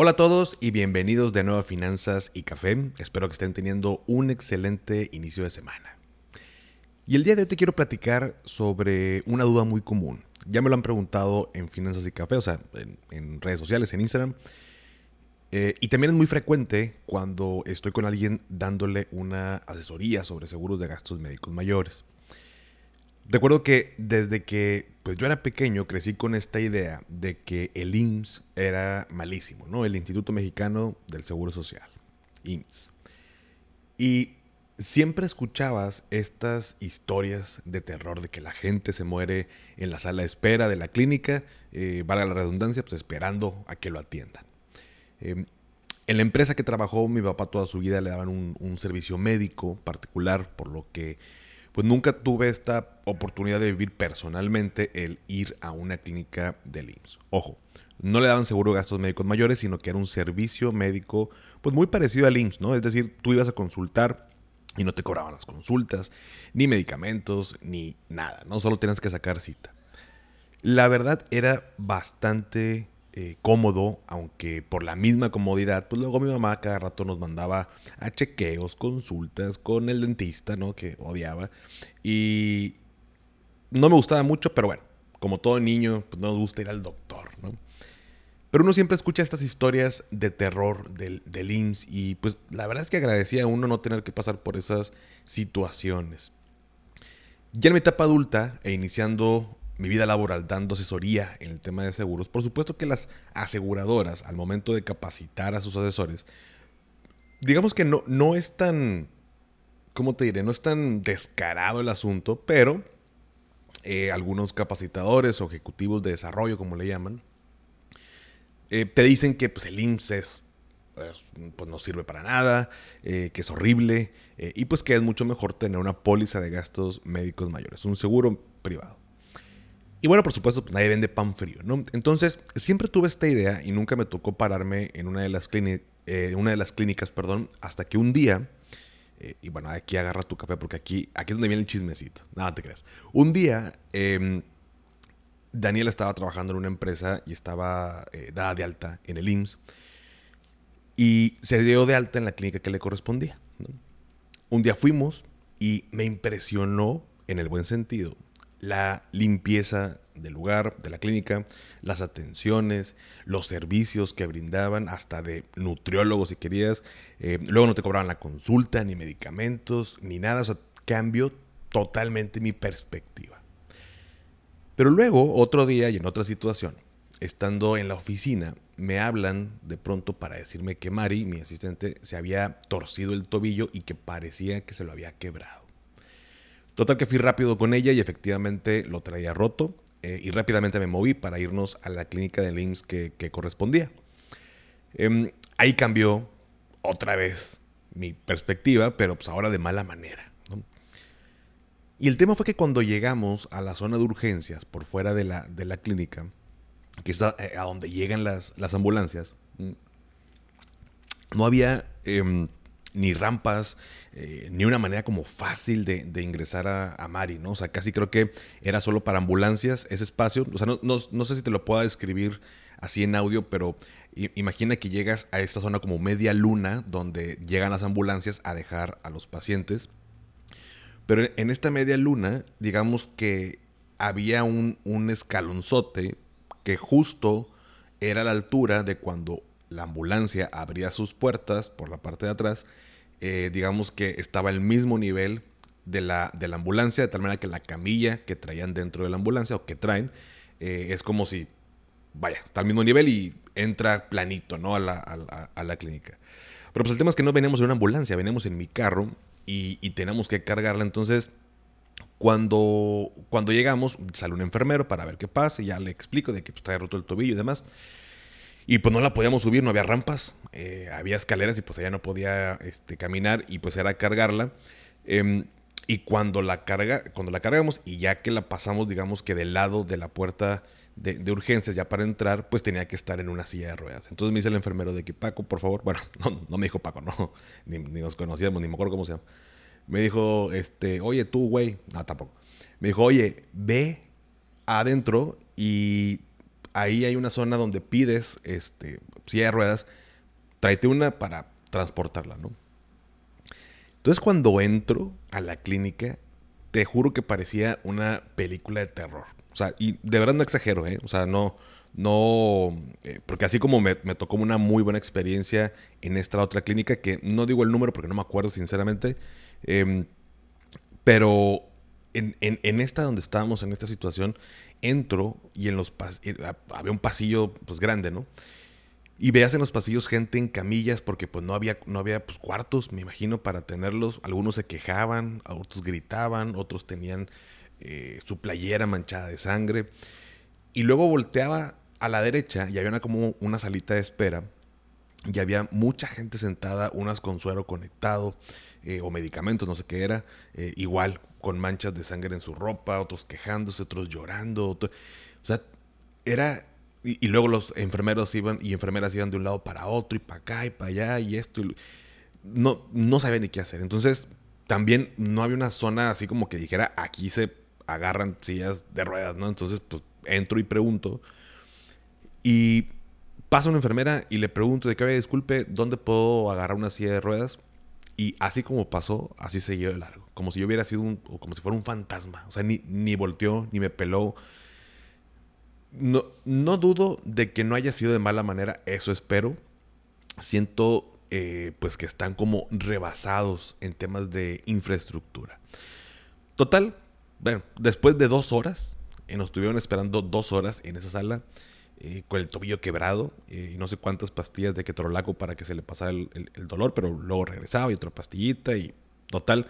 Hola a todos y bienvenidos de nuevo a Finanzas y Café. Espero que estén teniendo un excelente inicio de semana. Y el día de hoy te quiero platicar sobre una duda muy común. Ya me lo han preguntado en Finanzas y Café, o sea, en, redes sociales, en Instagram. Eh, y también es muy frecuente cuando estoy con alguien dándole una asesoría sobre seguros de gastos médicos mayores. Recuerdo que desde que pues yo era pequeño crecí con esta idea de que el IMSS era malísimo, ¿no? El Instituto Mexicano del Seguro Social, IMSS. Y siempre escuchabas estas historias de terror de que la gente se muere en la sala de espera de la clínica, eh, valga la redundancia, pues esperando a que lo atiendan. Em, en la empresa que trabajó mi papá toda su vida le daban un servicio médico particular, por lo que pues nunca tuve esta oportunidad de vivir personalmente el ir a una clínica del IMSS. Ojo, no le daban seguro gastos médicos mayores, sino que era un servicio médico pues muy parecido al IMSS, ¿no? Es decir, tú ibas a consultar y no te cobraban las consultas, ni medicamentos, ni nada, ¿no? Solo tenías que sacar cita. La verdad era bastante eh, cómodo, aunque por la misma comodidad, pues luego mi mamá cada rato nos mandaba a chequeos, consultas con el dentista, ¿no? Que odiaba. Y no me gustaba mucho, pero bueno, como todo niño, pues no nos gusta ir al doctor, ¿no? Pero uno siempre escucha estas historias de terror del, del IMSS y pues la verdad es que agradecía a uno no tener que pasar por esas situaciones. Ya en mi etapa adulta e iniciando mi vida laboral dando asesoría en el tema de seguros, por supuesto que las aseguradoras, al momento de capacitar a sus asesores, digamos que no, no es tan, ¿cómo te diré? No es tan descarado el asunto, pero eh, algunos capacitadores o ejecutivos de desarrollo, como le llaman, eh, te dicen que pues, el IMSS pues, no sirve para nada, eh, que es horrible y pues que es mucho mejor tener una póliza de gastos médicos mayores, un seguro privado. Y bueno, por supuesto, pues, nadie vende pan frío, ¿no? Entonces, siempre tuve esta idea y nunca me tocó pararme en una de las, eh, una de las clínicas, perdón, hasta que un día, eh, y bueno, aquí agarra tu café porque aquí, aquí es donde viene el chismecito, nada te creas. Un día, eh, Daniel estaba trabajando en una empresa y estaba eh, dada de alta en el IMSS y se dio de alta en la clínica que le correspondía. Un día fuimos y me impresionó, en el buen sentido, la limpieza del lugar, de la clínica, las atenciones, los servicios que brindaban, hasta de nutriólogos si querías. Eh, luego no te cobraban la consulta, ni medicamentos, ni nada. O sea, cambió totalmente mi perspectiva. Pero luego, otro día y en otra situación, estando en la oficina, me hablan de pronto para decirme que Mari, mi asistente, se había torcido el tobillo y que parecía que se lo había quebrado. Total que fui rápido con ella y efectivamente lo traía roto eh, y rápidamente me moví para irnos a la clínica de IMSS que, correspondía. Em, ahí cambió otra vez mi perspectiva, pero pues ahora de mala manera. Y el tema fue que cuando llegamos a la zona de urgencias por fuera de la, de la clínica, que es a, eh, donde llegan las, las ambulancias, mm, no había em, ni rampas, eh, ni una manera como fácil de, ingresar a, Mari, ¿no? O sea, casi creo que era solo para ambulancias ese espacio. O sea, no, sé si te lo pueda describir así en audio, pero imagina que llegas a esta zona como media luna, donde llegan las ambulancias a dejar a los pacientes. Pero en esta media luna, digamos que había un, escalonzote que justo era la altura de cuando la ambulancia abría sus puertas por la parte de atrás, eh, digamos que estaba al mismo nivel de la, de la ambulancia, de tal manera que la camilla que traían dentro de la ambulancia o que traen, eh, es como si, vaya, está al mismo nivel y entra planito, ¿no? A la, a, la, clínica. Pero pues el tema es que no veníamos en una ambulancia, veníamos en mi carro y, y tenemos que cargarla. Entonces, cuando, cuando llegamos, sale un enfermero para ver qué pasa y ya le explico de que pues, trae roto el tobillo y demás. Y pues no la podíamos subir, no había rampas, eh, había escaleras y pues ella no podía este, caminar y pues era cargarla. Em, y cuando la carga, cuando la cargamos y ya que la pasamos, digamos que del lado de la puerta de, urgencias ya para entrar, pues tenía que estar en una silla de ruedas. Entonces me dice el enfermero de que Paco, por favor, bueno, no, me dijo Paco, no, ni, nos conocíamos, ni me acuerdo cómo se llama. Me dijo, este, oye tú, güey, no, tampoco. Me dijo, oye, ve adentro y ahí hay una zona donde pides, este, silla de ruedas, tráete una para transportarla, ¿no? Entonces cuando entro a la clínica, te juro que parecía una película de terror. O sea, y de verdad no exagero, ¿eh? O sea, no, no, eh, porque así como me, tocó una muy buena experiencia en esta otra clínica, que no digo el número porque no me acuerdo sinceramente, em, pero en, esta donde estábamos, en esta situación, entro y en los había un pasillo pues grande, ¿no? Y veas en los pasillos gente en camillas porque pues no había, no había pues, cuartos, me imagino, para tenerlos. Algunos se quejaban, otros gritaban, otros tenían eh, su playera manchada de sangre. Y luego volteaba a la derecha y había una, como una salita de espera. Y había mucha gente sentada, unas con suero conectado eh, o medicamentos, no sé qué era. Eh, igual, con manchas de sangre en su ropa, otros quejándose, otros llorando. o sea, era... Y, luego los enfermeros iban y enfermeras iban de un lado para otro y para acá y para allá y esto. no, no sabían ni qué hacer. Entonces, también no había una zona así como que dijera, aquí se agarran sillas de ruedas, ¿no? Entonces, pues entro y pregunto. Y pasa una enfermera y le pregunto de qué, disculpe, ¿dónde puedo agarrar una silla de ruedas? Y así como pasó, así siguió de largo. Como si yo hubiera sido un, como si fuera un fantasma. O sea, ni, ni volteó, ni me peló. No, no dudo de que no haya sido de mala manera, eso espero. Siento eh, pues que están como rebasados en temas de infraestructura. Total, bueno, después de dos horas, eh, nos estuvieron esperando dos horas en esa sala, eh, con el tobillo quebrado eh, y no sé cuántas pastillas de ketorolaco para que se le pasara el, dolor, pero luego regresaba y otra pastillita y total,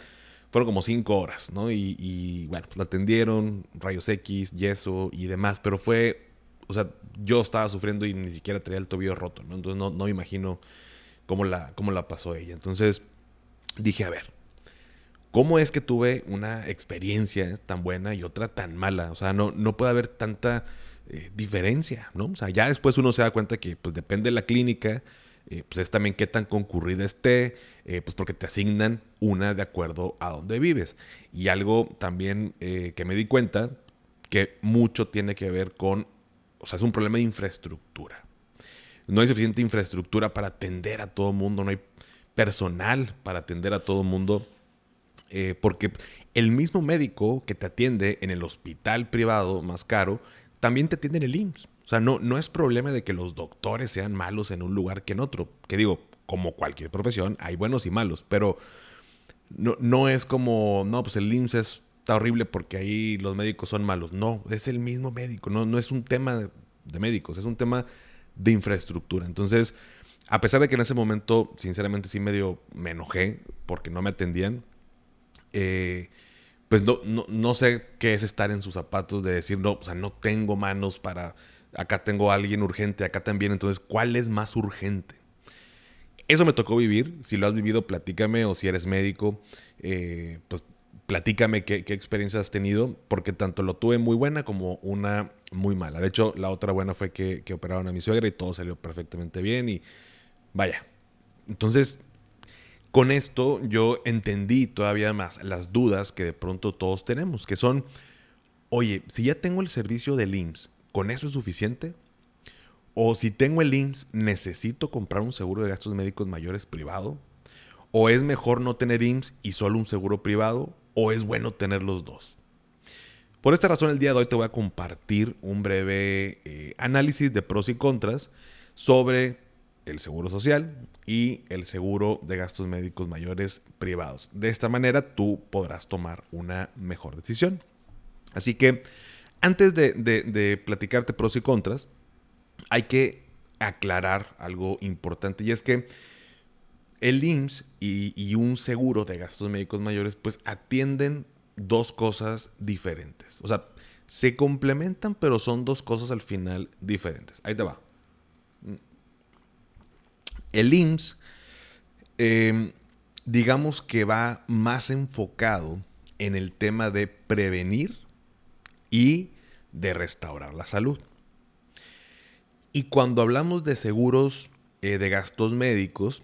fueron como cinco horas, ¿no? Y, bueno, pues la atendieron, rayos X, yeso y demás, pero fue, o sea, yo estaba sufriendo y ni siquiera tenía el tobillo roto, ¿no? Entonces no, no me imagino cómo la, cómo la pasó ella. Entonces dije, a ver, ¿Cómo es que tuve una experiencia tan buena y otra tan mala? O sea, no, no puede haber tanta eh, diferencia, ¿no? O sea, ya después uno se da cuenta que pues depende de la clínica, eh, pues es también qué tan concurrida esté, eh, pues porque te asignan una de acuerdo a donde vives. Y algo también que me di cuenta, que mucho tiene que ver con, o sea, es un problema de infraestructura. No hay suficiente infraestructura para atender a todo mundo, no hay personal para atender a todo el mundo porque el mismo médico que te atiende en el hospital privado más caro, también te atiende en el IMSS. O sea, no, no es problema de que los doctores sean malos en un lugar que en otro. Que digo, como cualquier profesión, hay buenos y malos, pero no, no es como, no, pues el IMSS está horrible porque ahí los médicos son malos. No, es el mismo médico, no, no es un tema de, de médicos, es un tema de infraestructura. Entonces, a pesar de que en ese momento, sinceramente, sí medio me enojé porque no me atendían, eh, pues no, no, sé qué es estar en sus zapatos de decir, no, o sea, no tengo manos para, acá tengo a alguien urgente, acá también, entonces, ¿cuál es más urgente? Eso me tocó vivir, si lo has vivido, platícame, o si eres médico, eh, pues platícame qué, qué experiencia has tenido, porque tanto lo tuve muy buena como una muy mala. De hecho, la otra buena fue que, que operaron a mi suegra y todo salió perfectamente bien y vaya. Entonces, con esto yo entendí todavía más las dudas que de pronto todos tenemos, que son, oye, si ya tengo el servicio del IMSS, ¿con eso es suficiente? O si tengo el IMSS, ¿necesito comprar un seguro de gastos médicos mayores privado? ¿O es mejor no tener IMSS y solo un seguro privado? ¿O es bueno tener los dos? Por esta razón, el día de hoy te voy a compartir un breve eh, análisis de pros y contras sobre el seguro social y el seguro de gastos médicos mayores privados. De esta manera tú podrás tomar una mejor decisión. Así que antes de, platicarte pros y contras, hay que aclarar algo importante y es que el IMSS y, y, un seguro de gastos médicos mayores pues atienden dos cosas diferentes. O sea, se complementan pero son dos cosas al final diferentes. Ahí te va El IMSS, em, digamos que va más enfocado en el tema de prevenir y de restaurar la salud. Y cuando hablamos de seguros eh, de gastos médicos,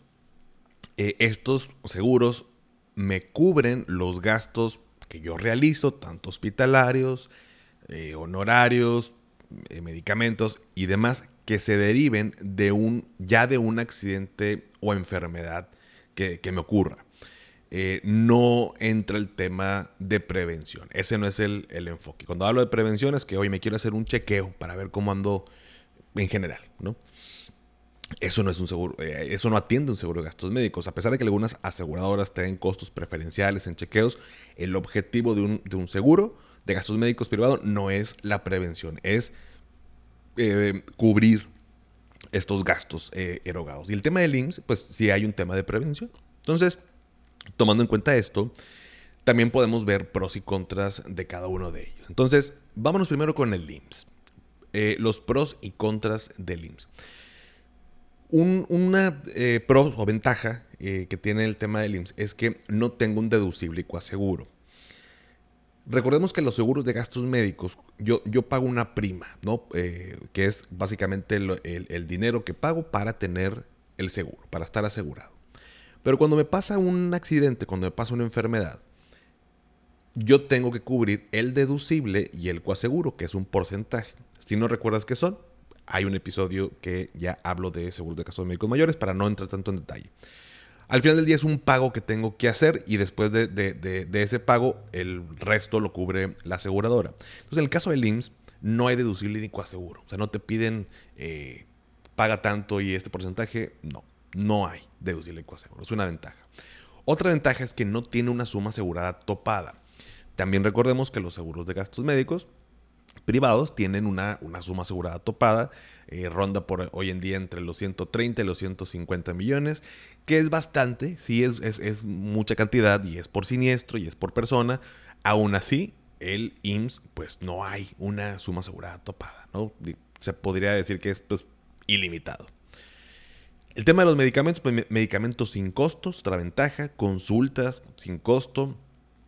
eh, estos seguros me cubren los gastos que yo realizo, tanto hospitalarios, eh, honorarios, medicamentos y demás, que se deriven de un, ya de un accidente o enfermedad que, me ocurra. no entra el tema de prevención. Ese no es el, el, enfoque. Cuando hablo de prevención es que hoy me quiero hacer un chequeo para ver cómo ando en general, ¿no? Eso no es un seguro, eh, eso no atiende un seguro de gastos médicos. A pesar de que algunas aseguradoras tengan costos preferenciales en chequeos, el objetivo de un, seguro de gastos médicos privado no es la prevención, es eh, cubrir estos gastos eh, erogados. Y el tema del IMSS, pues sí hay un tema de prevención. Entonces, tomando en cuenta esto, también podemos ver pros y contras de cada uno de ellos. Entonces, vámonos primero con el IMSS. Eh, los pros y contras del IMSS. una eh, pro o ventaja que tiene el tema del IMSS es que no tengo un deducible y coaseguro. Recordemos que los seguros de gastos médicos, yo, yo pago una prima, ¿no? que es básicamente el, el, dinero que pago para tener el seguro, para estar asegurado. Pero cuando me pasa un accidente, cuando me pasa una enfermedad, yo tengo que cubrir el deducible y el coaseguro, que es un porcentaje. Si no recuerdas qué son, hay un episodio que ya hablo de seguro de casos médicos mayores para no entrar tanto en detalle. Al final del día es un pago que tengo que hacer y después de, ese pago el resto lo cubre la aseguradora. Entonces en el caso del IMSS no hay deducible ni coaseguro. O sea, no te piden eh, paga tanto y este porcentaje. No, no hay deducible y coaseguro. Es una ventaja. Otra ventaja es que no tiene una suma asegurada topada. También recordemos que los seguros de gastos médicos privados tienen una, una suma asegurada topada, eh, ronda por hoy en día entre los 130 y los 150 millones, que es bastante, sí es, es, mucha cantidad y es por siniestro y es por persona, aún así el IMSS pues no hay una suma asegurada topada, ¿no? Se podría decir que es pues ilimitado. El tema de los medicamentos, pues medicamentos sin costos, otra ventaja, consultas sin costo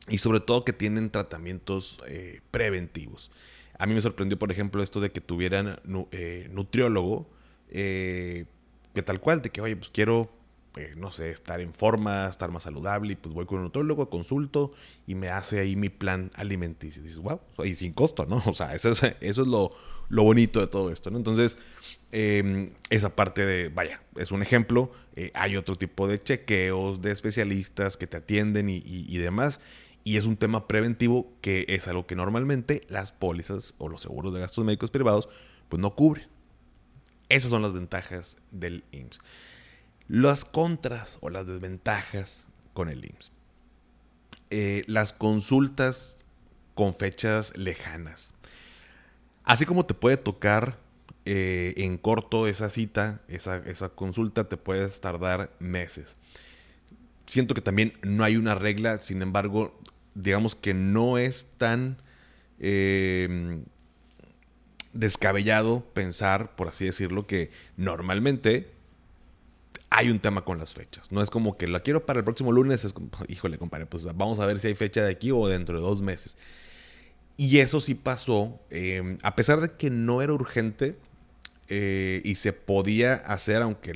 y sobre todo que tienen tratamientos eh, preventivos. A mí me sorprendió, por ejemplo, esto de que tuvieran eh, nutriólogo, eh, que tal cual, de que, oye, pues quiero, eh, no sé, estar en forma, estar más saludable, y pues voy con un nutriólogo, consulto y me hace ahí mi plan alimenticio. Y dices, wow, y sin costo, ¿no? O sea, eso es, lo, bonito de todo esto, ¿no? Entonces, em, esa parte de, vaya, es un ejemplo. hay otro tipo de chequeos de especialistas que te atienden y demás. Y es un tema preventivo que es algo que normalmente las pólizas o los seguros de gastos médicos privados pues no cubren. Esas son las ventajas del IMSS. Las contras o las desventajas con el IMSS. Eh, las consultas con fechas lejanas. Así como te puede tocar eh, en corto esa cita, esa, esa consulta, te puedes tardar meses. Siento que también no hay una regla, sin embargo, digamos que no es tan eh, descabellado pensar, por así decirlo, que normalmente hay un tema con las fechas. No es como que la quiero para el próximo lunes, es como, híjole, compadre, pues vamos a ver si hay fecha de aquí o dentro de dos meses. Y eso sí pasó, eh, a pesar de que no era urgente eh, y se podía hacer, aunque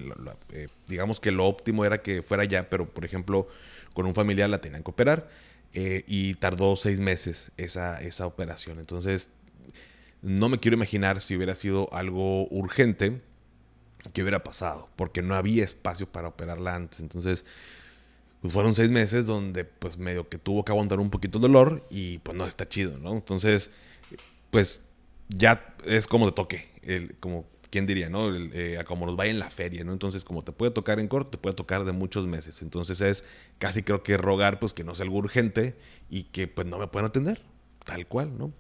digamos que lo óptimo era que fuera ya, pero por ejemplo, con un familiar la tenían que operar eh, y tardó seis meses esa, esa operación. Entonces, no me quiero imaginar si hubiera sido algo urgente, qué hubiera pasado, porque no había espacio para operarla antes. Entonces, pues fueron seis meses donde pues medio que tuvo que aguantar un poquito el dolor y pues no está chido, ¿no? Entonces, pues ya es como te toque, el, como ¿quién diría, no? Eh, como nos vaya en la feria, ¿no? Entonces, como te puede tocar en corto, te puede tocar de muchos meses. Entonces es casi creo que rogar, pues, que no sea algo urgente y que, pues, no me puedan atender, tal cual, ¿no?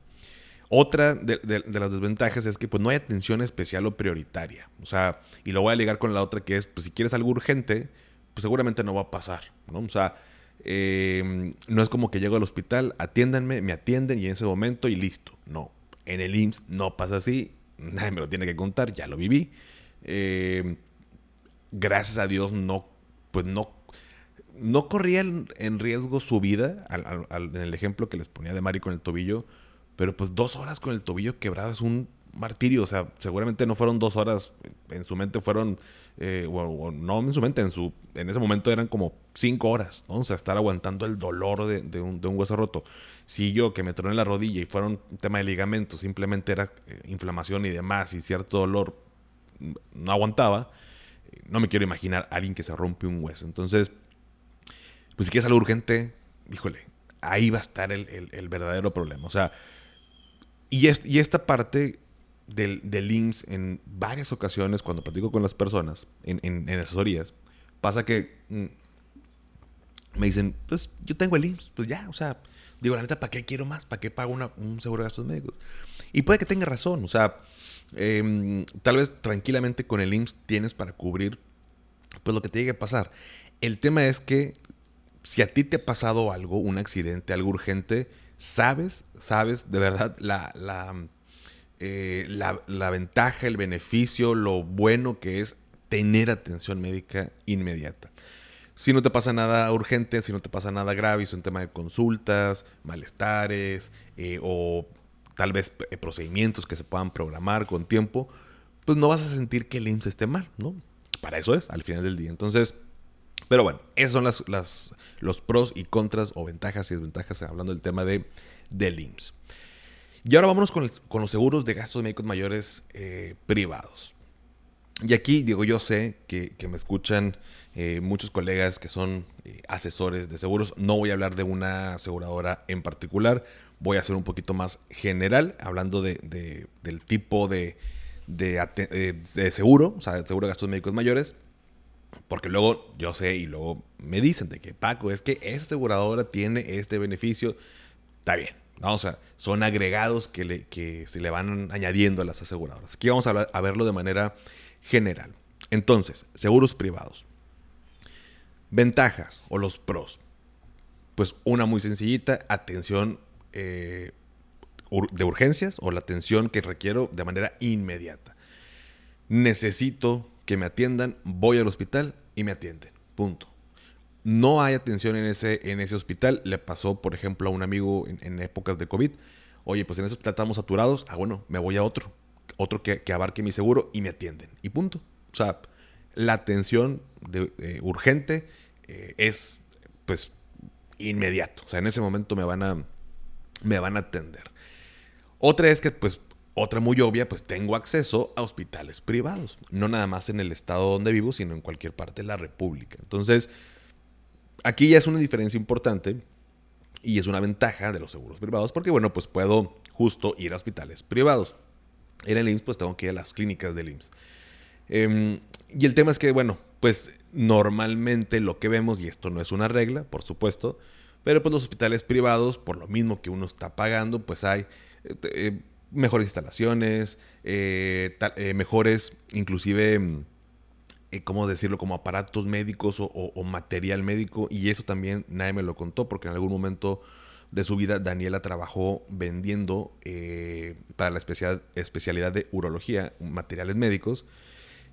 Otra de, las desventajas es que, pues, no hay atención especial o prioritaria. O sea, y lo voy a ligar con la otra que es, pues, si quieres algo urgente, pues, seguramente no va a pasar, ¿no? O sea, eh, no es como que llego al hospital, atiéndanme, me atienden y en ese momento y listo. No, en el IMSS no pasa así nadie me lo tiene que contar, ya lo viví. Eh, gracias a Dios, no, pues no, no corría en riesgo su vida, en el ejemplo que les ponía de Mari con el tobillo, pero pues dos horas con el tobillo quebrado es un martirio. O sea, seguramente no fueron dos horas, en su mente fueron, eh, o, no en su mente, en, su, en ese momento eran como cinco horas, ¿no? O sea, estar aguantando el dolor de, un, hueso roto. Si yo que me troné la rodilla y fueron un tema de ligamento, simplemente era eh, inflamación y demás y cierto dolor, mm, no aguantaba, no me quiero imaginar a alguien que se rompe un hueso. Entonces, pues si quieres algo urgente, híjole, ahí va a estar el, verdadero problema. O sea, y, y esta parte del, del, IMSS en varias ocasiones, cuando platico con las personas en, en, asesorías, pasa que mm, me dicen, pues yo tengo el IMSS, pues ya, o sea, digo, la neta, ¿para qué quiero más? ¿Para qué pago un seguro de gastos médicos? Y puede que tenga razón, o sea, em, tal vez tranquilamente con el IMSS tienes para cubrir pues lo que te llegue a pasar. El tema es que si a ti te ha pasado algo, un accidente, algo urgente, sabes, sabes de verdad la, la eh, la, ventaja, el beneficio, lo bueno que es tener atención médica inmediata. Si no te pasa nada urgente, si no te pasa nada grave, es un tema de consultas, malestares eh, o tal vez eh, procedimientos que se puedan programar con tiempo, pues no vas a sentir que el IMSS esté mal, ¿no? Para eso es, al final del día. Entonces, pero bueno, esos son las, las, los pros y contras o ventajas y desventajas hablando del tema de, del IMSS. Y ahora vámonos con, los seguros de gastos médicos mayores eh, privados. Y aquí, digo, yo sé que, me escuchan eh, muchos colegas que son eh, asesores de seguros. No voy a hablar de una aseguradora en particular. Voy a ser un poquito más general, hablando de, del tipo de, de, seguro, o sea, seguro de gastos médicos mayores. Porque luego yo sé y luego me dicen de que Paco, es que esta aseguradora tiene este beneficio. Está bien, o son agregados que, le, que se le van añadiendo a las aseguradoras. Aquí vamos a, a verlo de manera general. Entonces, seguros privados. Ventajas o los pros. Pues una muy sencillita, atención eh, de urgencias o la atención que requiero de manera inmediata. Necesito que me atiendan, voy al hospital y me atienden. Punto no hay atención en ese, en ese hospital. Le pasó, por ejemplo, a un amigo en, épocas de COVID. Oye, pues en ese hospital estamos saturados. Ah, bueno, me voy a otro. Otro que, abarque mi seguro y me atienden. Y punto. O sea, la atención eh, urgente eh, es, pues, inmediato. O sea, en ese momento me van a, me van a atender. Otra es que, pues, otra muy obvia, pues tengo acceso a hospitales privados. No nada más en el estado donde vivo, sino en cualquier parte de la República. Entonces, aquí ya es una diferencia importante y es una ventaja de los seguros privados porque, bueno, pues puedo justo ir a hospitales privados. En el IMSS, pues tengo que ir a las clínicas del IMSS. Em, y el tema es que, bueno, pues normalmente lo que vemos, y esto no es una regla, por supuesto, pero pues los hospitales privados, por lo mismo que uno está pagando, pues hay eh, eh, mejores instalaciones, eh, mejores, inclusive eh, ¿cómo decirlo? Como aparatos médicos o, material médico. Y eso también nadie me lo contó porque en algún momento de su vida Daniela trabajó vendiendo eh, para la especialidad de urología materiales médicos.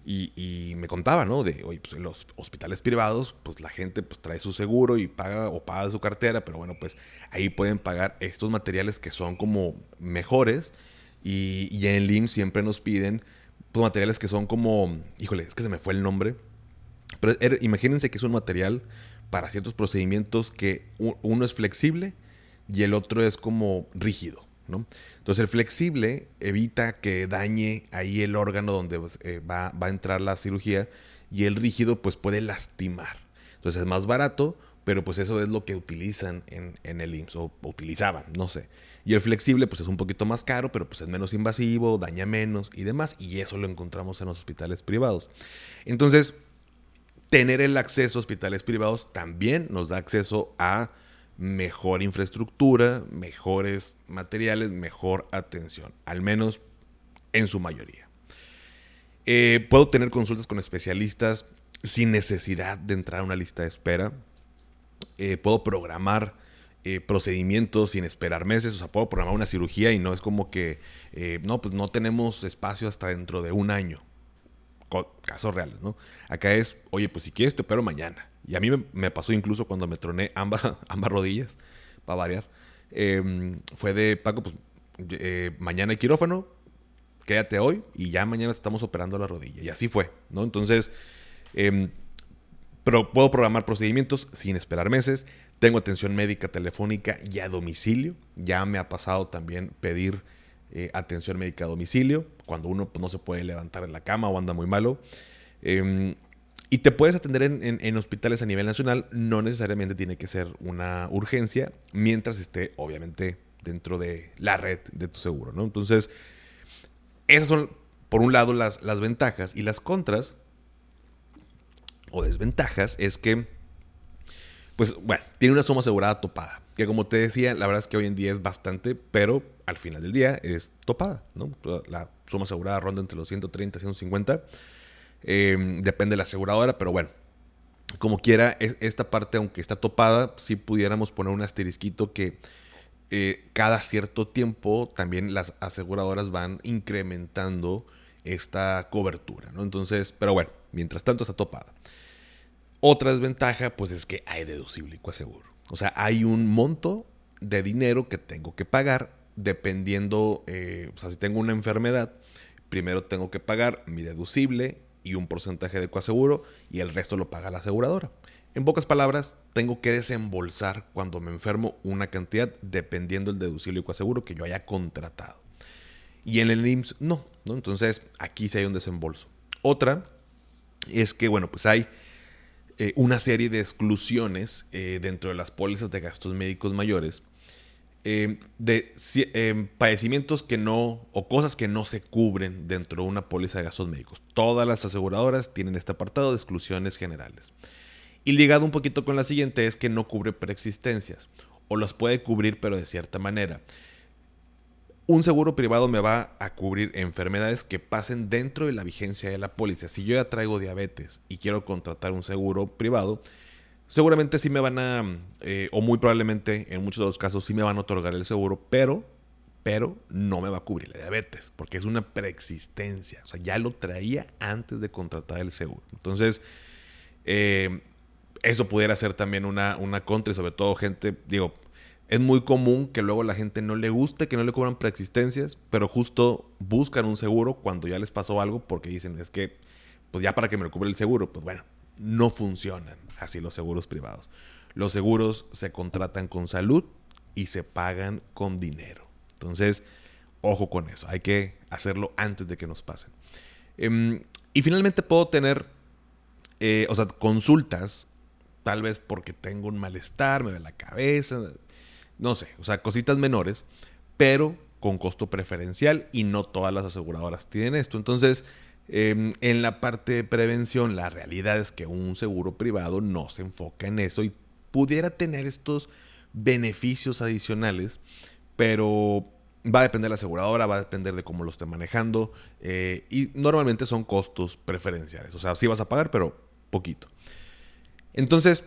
Y, me contaba, ¿no? De, oye, pues en los hospitales privados, pues la gente pues, trae su seguro y paga o paga su cartera, pero bueno, pues ahí pueden pagar estos materiales que son como mejores. Y, y en el IMSS siempre nos piden pues, materiales que son como, híjole, es que se me fue el nombre, pero imagínense que es un material para ciertos procedimientos que uno es flexible y el otro es como rígido. ¿no? Entonces el flexible evita que dañe ahí el órgano donde pues, eh, va, a entrar la cirugía y el rígido pues puede lastimar. Entonces es más barato, pero pues eso es lo que utilizan en, en el IMSS o utilizaban, no sé. Y el flexible pues es un poquito más caro, pero pues es menos invasivo, daña menos y demás. Y eso lo encontramos en los hospitales privados. Entonces, tener el acceso a hospitales privados también nos da acceso a mejor infraestructura, mejores materiales, mejor atención, al menos en su mayoría. Eh, puedo tener consultas con especialistas sin necesidad de entrar a una lista de espera. Eh, puedo programar eh, procedimientos sin esperar meses. O sea, puedo programar una cirugía y no es como que, eh, no, pues no tenemos espacio hasta dentro de un año. casos reales, ¿no? Acá es, oye, pues si quieres te opero mañana. Y a mí me, pasó incluso cuando me troné ambas, ambas rodillas, para variar. Em, fue de, Paco, pues mañana hay quirófano, quédate hoy y ya mañana estamos operando la rodilla. Y así fue, ¿no? Entonces, em, pero puedo programar procedimientos sin esperar meses. Tengo atención médica telefónica y a domicilio. Ya me ha pasado también pedir eh, atención médica a domicilio cuando uno pues, no se puede levantar en la cama o anda muy malo. Em, y te puedes atender en, hospitales a nivel nacional, no necesariamente tiene que ser una urgencia, mientras esté obviamente dentro de la red de tu seguro, ¿no? Entonces, esas son, por un lado, las ventajas y las contras o desventajas es que, pues bueno, tiene una suma asegurada topada, que como te decía, la verdad es que hoy en día es bastante, pero al final del día es topada. La suma asegurada ronda entre los 130 y 150 Em, depende de la aseguradora, pero bueno, como quiera, esta parte, aunque está topada, si pudiéramos poner un asterisquito que eh, cada cierto tiempo también las aseguradoras van incrementando esta cobertura, ¿no? Entonces, pero bueno, mientras tanto está topada. Otra desventaja, pues es que hay deducible coaseguro. O sea, hay un monto de dinero que tengo que pagar dependiendo, eh, o sea, si tengo una enfermedad, primero tengo que pagar mi deducible y un porcentaje de coaseguro y el resto lo paga la aseguradora. En pocas palabras, tengo que desembolsar cuando me enfermo una cantidad dependiendo del deducible y coaseguro que yo haya contratado. Y en el IMSS no, ¿no? Entonces aquí sí hay un desembolso. Otra es que, bueno, pues hay eh, una serie de exclusiones eh, dentro de las pólizas de gastos médicos mayores Em, de padecimientos que no, o cosas que no se cubren dentro de una póliza de gastos médicos. Todas las aseguradoras tienen este apartado de exclusiones generales. Y ligado un poquito con la siguiente es que no cubre preexistencias, o los puede cubrir pero de cierta manera. Un seguro privado me va a cubrir enfermedades que pasen dentro de la vigencia de la póliza. Si yo ya traigo diabetes y quiero contratar un seguro privado, Seguramente sí me van a, eh, o muy probablemente en muchos de los casos sí me van a otorgar el seguro, pero, pero no me va a cubrir la diabetes, porque es una preexistencia. O sea, ya lo traía antes de contratar el seguro. Entonces, eh, eso pudiera ser también una, una contra y sobre todo gente, digo, es muy común que luego la gente no le guste, que no le cubran preexistencias, pero justo buscan un seguro cuando ya les pasó algo porque dicen, es que, pues ya para que me lo cubre el seguro, pues bueno, no funcionan así los seguros privados. Los seguros se contratan con salud y se pagan con dinero. Entonces, ojo con eso. Hay que hacerlo antes de que nos pasen. Em, y finalmente puedo tener, eh, o sea, consultas, tal vez porque tengo un malestar, me ve la cabeza, no sé, o sea, cositas menores, pero con costo preferencial y no todas las aseguradoras tienen esto. Entonces, Em, en la parte de prevención, la realidad es que un seguro privado no se enfoca en eso y pudiera tener estos beneficios adicionales, pero va a depender de la aseguradora, va a depender de cómo lo esté manejando eh, y normalmente son costos preferenciales, o sea, sí vas a pagar, pero poquito. Entonces,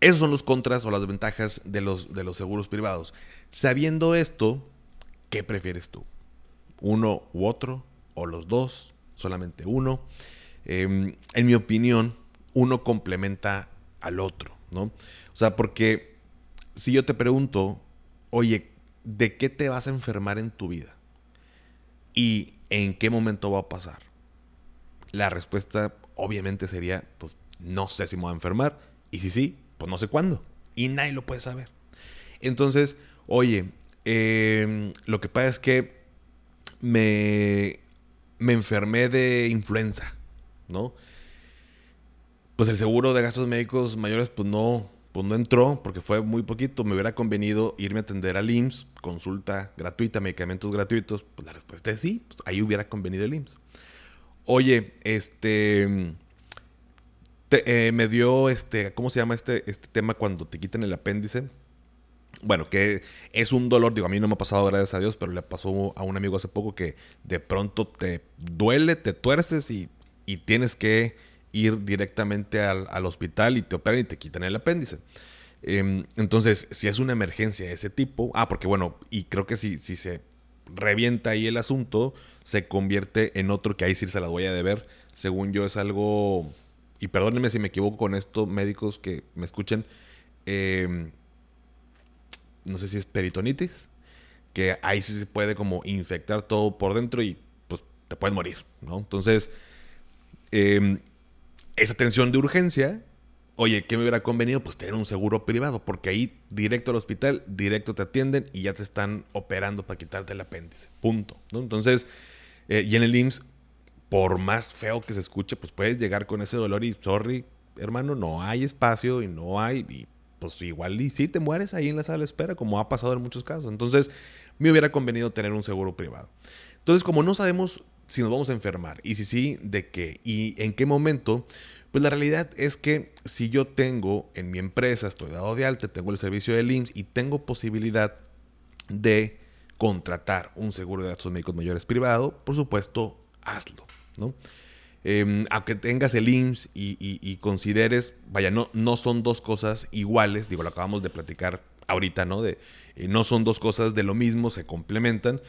esos son los contras o las ventajas de los, de los seguros privados. Sabiendo esto, ¿qué prefieres tú? ¿Uno u otro? ¿O los dos? solamente uno. Em, en mi opinión, uno complementa al otro, ¿no? O sea, porque si yo te pregunto, oye, ¿de qué te vas a enfermar en tu vida? ¿Y en qué momento va a pasar? La respuesta obviamente sería, pues no sé si me voy a enfermar. Y si sí, pues no sé cuándo. Y nadie lo puede saber. Entonces, oye, em, lo que pasa es que me me enfermé de influenza, ¿no? Pues el seguro de gastos médicos mayores, pues no, pues no entró porque fue muy poquito. Me hubiera convenido irme a atender al IMSS, consulta gratuita, medicamentos gratuitos. Pues la respuesta es sí, pues ahí hubiera convenido el IMSS. Oye, este. Eh, me dio este. ¿Cómo se llama este, este tema cuando te quitan el apéndice? bueno, que es un dolor, digo, a mí no me ha pasado, gracias a Dios, pero le pasó a un amigo hace poco que de pronto te duele, te tuerces y, tienes que ir directamente al, hospital y te operan y te quitan el apéndice. Em, entonces, si es una emergencia de ese tipo, ah, porque bueno, y creo que si, si se revienta ahí el asunto, se convierte en otro que ahí sí se las voy a deber. Según yo es algo, y perdónenme si me equivoco con esto, médicos que me escuchen, em, no sé si es peritonitis, que ahí sí se puede como infectar todo por dentro y pues te puedes morir, ¿no? Entonces, em, esa atención de urgencia Oye, ¿qué me hubiera convenido? Pues tener un seguro privado, porque ahí directo al hospital, directo te atienden y ya te están operando para quitarte el apéndice. Punto. Entonces, eh, y en el IMSS, por más feo que se escuche, pues puedes llegar con ese dolor y, sorry, hermano, no hay espacio y no hay, y pues igual y sí te mueres ahí en la sala de espera, como ha pasado en muchos casos. Entonces, me hubiera convenido tener un seguro privado. Entonces, como no sabemos si nos vamos a enfermar y si sí, de qué y en qué momento, pues la realidad es que si yo tengo en mi empresa, estoy dado de alta, tengo el servicio de IMSS y tengo posibilidad de contratar un seguro de gastos médicos mayores privado, por supuesto, hazlo, ¿no? Em, aunque tengas el IMSS y, consideres, vaya, no, no son dos cosas iguales, digo, lo acabamos de platicar ahorita, ¿no? De, eh, no son dos cosas de lo mismo, se complementan,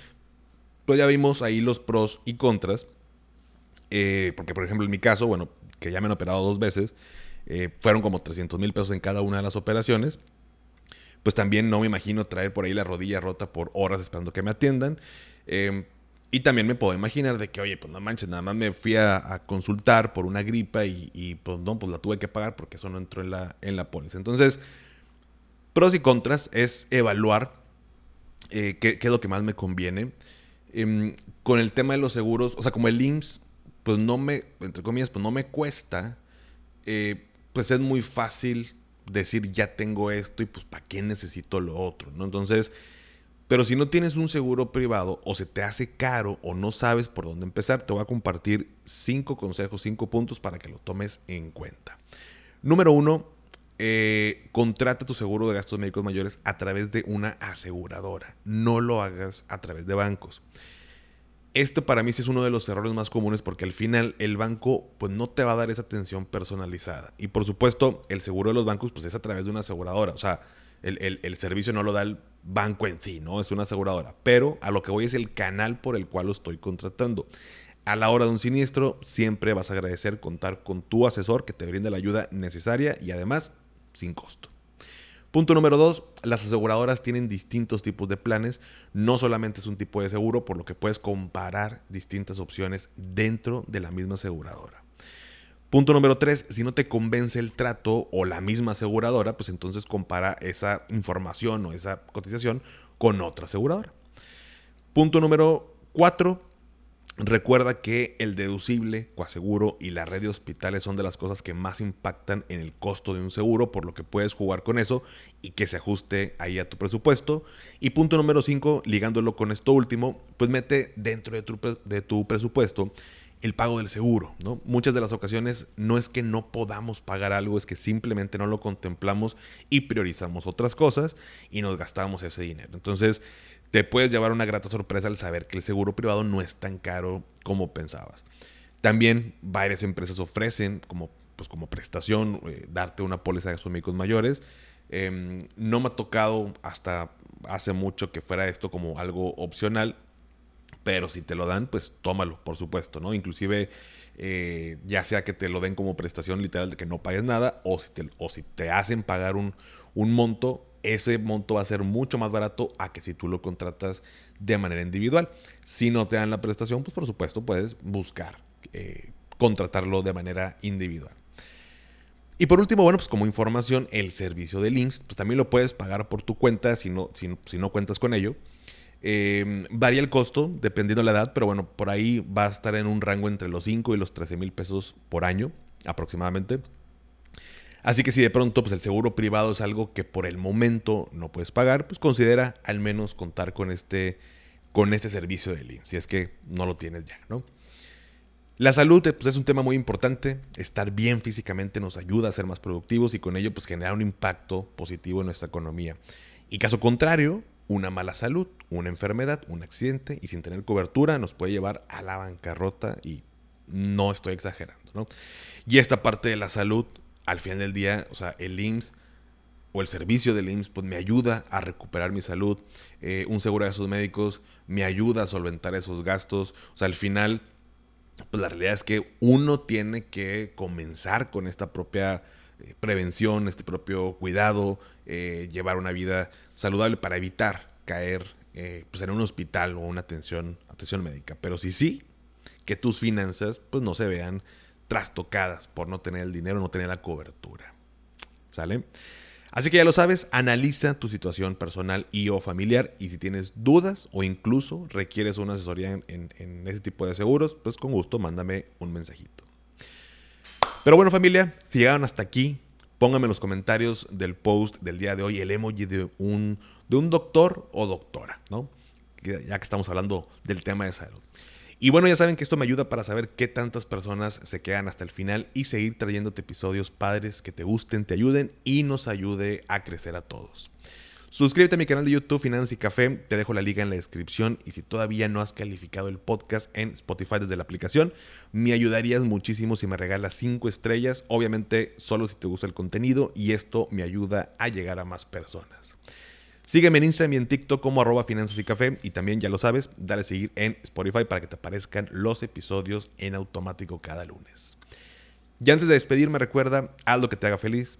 pues ya vimos ahí los pros y contras, eh, porque por ejemplo en mi caso, bueno, que ya me han operado dos veces, eh, fueron como 300 mil pesos en cada una de las operaciones. Pues también no me imagino traer por ahí la rodilla rota por horas esperando que me atiendan. Em, y también me puedo imaginar de que, oye, pues no manches, nada más me fui a, consultar por una gripa y, pues no, pues la tuve que pagar porque eso no entró en la, en la póliza. Entonces, pros y contras es evaluar eh, qué, es lo que más me conviene. Em, con el tema de los seguros, o sea, como el IMSS pues no me, entre comillas, pues no me cuesta, eh, pues es muy fácil decir ya tengo esto y pues para qué necesito lo otro, ¿no? Entonces, pero si no tienes un seguro privado o se te hace caro o no sabes por dónde empezar, te voy a compartir cinco consejos, cinco puntos para que lo tomes en cuenta. Número uno, eh, contrata tu seguro de gastos médicos mayores a través de una aseguradora. No lo hagas a través de bancos. Esto para mí sí es uno de los errores más comunes porque al final el banco pues no te va a dar esa atención personalizada. Y por supuesto el seguro de los bancos pues es a través de una aseguradora. O sea, el, servicio no lo da el banco en sí, ¿no? Es una aseguradora. Pero a lo que voy es el canal por el cual lo estoy contratando. A la hora de un siniestro siempre vas a agradecer contar con tu asesor que te brinde la ayuda necesaria y además sin costo. Punto número dos, las aseguradoras tienen distintos tipos de planes, no solamente es un tipo de seguro, por lo que puedes comparar distintas opciones dentro de la misma aseguradora. Punto número tres, si no te convence el trato o la misma aseguradora, pues entonces compara esa información o esa cotización con otra aseguradora. Punto número cuatro, Recuerda que el deducible, coaseguro y la red de hospitales son de las cosas que más impactan en el costo de un seguro, por lo que puedes jugar con eso y que se ajuste ahí a tu presupuesto. Y punto número 5, ligándolo con esto último, pues mete dentro de tu, de tu presupuesto el pago del seguro, ¿no? Muchas de las ocasiones no es que no podamos pagar algo, es que simplemente no lo contemplamos y priorizamos otras cosas y nos gastamos ese dinero. Entonces, te puedes llevar una grata sorpresa al saber que el seguro privado no es tan caro como pensabas. También varias empresas ofrecen como, pues como prestación eh, darte una póliza de médicos mayores. Em, no me ha tocado hasta hace mucho que fuera esto como algo opcional, pero si te lo dan, pues tómalo, por supuesto, ¿no? Inclusive, eh, ya sea que te lo den como prestación literal de que no pagues nada, o si te, o si te hacen pagar un, un monto, ese monto va a ser mucho más barato a que si tú lo contratas de manera individual. Si no te dan la prestación, pues por supuesto puedes buscar eh, contratarlo de manera individual. Y por último, bueno, pues como información, el servicio de links, pues también lo puedes pagar por tu cuenta si no, si, no cuentas con ello. Em, varía el costo dependiendo de la edad, pero bueno, por ahí va a estar en un rango entre los 5 y los 13 mil pesos por año aproximadamente. Así que si de pronto pues el seguro privado es algo que por el momento no puedes pagar, pues considera al menos contar con este, con este servicio de IMSS, si es que no lo tienes ya, ¿no? La salud pues, es un tema muy importante. Estar bien físicamente nos ayuda a ser más productivos y con ello pues generar un impacto positivo en nuestra economía. Y caso contrario, una mala salud, una enfermedad, un accidente y sin tener cobertura nos puede llevar a la bancarrota y no estoy exagerando, ¿no? Y esta parte de la salud al final del día, o sea, el IMSS o el servicio del IMSS pues, me ayuda a recuperar mi salud, eh, un seguro de gastos médicos me ayuda a solventar esos gastos. O sea, al final, pues la realidad es que uno tiene que comenzar con esta propia eh, prevención, este propio cuidado, eh, llevar una vida saludable para evitar caer pues en un hospital o una atención, atención médica. Pero si sí, que tus finanzas pues no se vean trastocadas por no tener el dinero, no tener la cobertura. ¿Sale? Así que ya lo sabes, analiza tu situación personal y o familiar y si tienes dudas o incluso requieres una asesoría en, ese tipo de seguros, pues con gusto mándame un mensajito. Pero bueno familia, si llegaron hasta aquí, pónganme en los comentarios del post del día de hoy el emoji de un, de un doctor o doctora, ¿no? Ya que estamos hablando del tema de salud. Y bueno, ya saben que esto me ayuda para saber qué tantas personas se quedan hasta el final y seguir trayéndote episodios padres que te gusten, te ayuden y nos ayude a crecer a todos. Suscríbete a mi canal de YouTube Finanzas y Café, te dejo la liga en la descripción y si todavía no has calificado el podcast en Spotify desde la aplicación, me ayudarías muchísimo si me regalas 5 estrellas, obviamente solo si te gusta el contenido y esto me ayuda a llegar a más personas. Sígueme en Instagram y en TikTok como arroba finanzas y café. Y también, ya lo sabes, dale a seguir en Spotify para que te aparezcan los episodios en automático cada lunes. Y antes de despedirme, recuerda, haz lo que te haga feliz,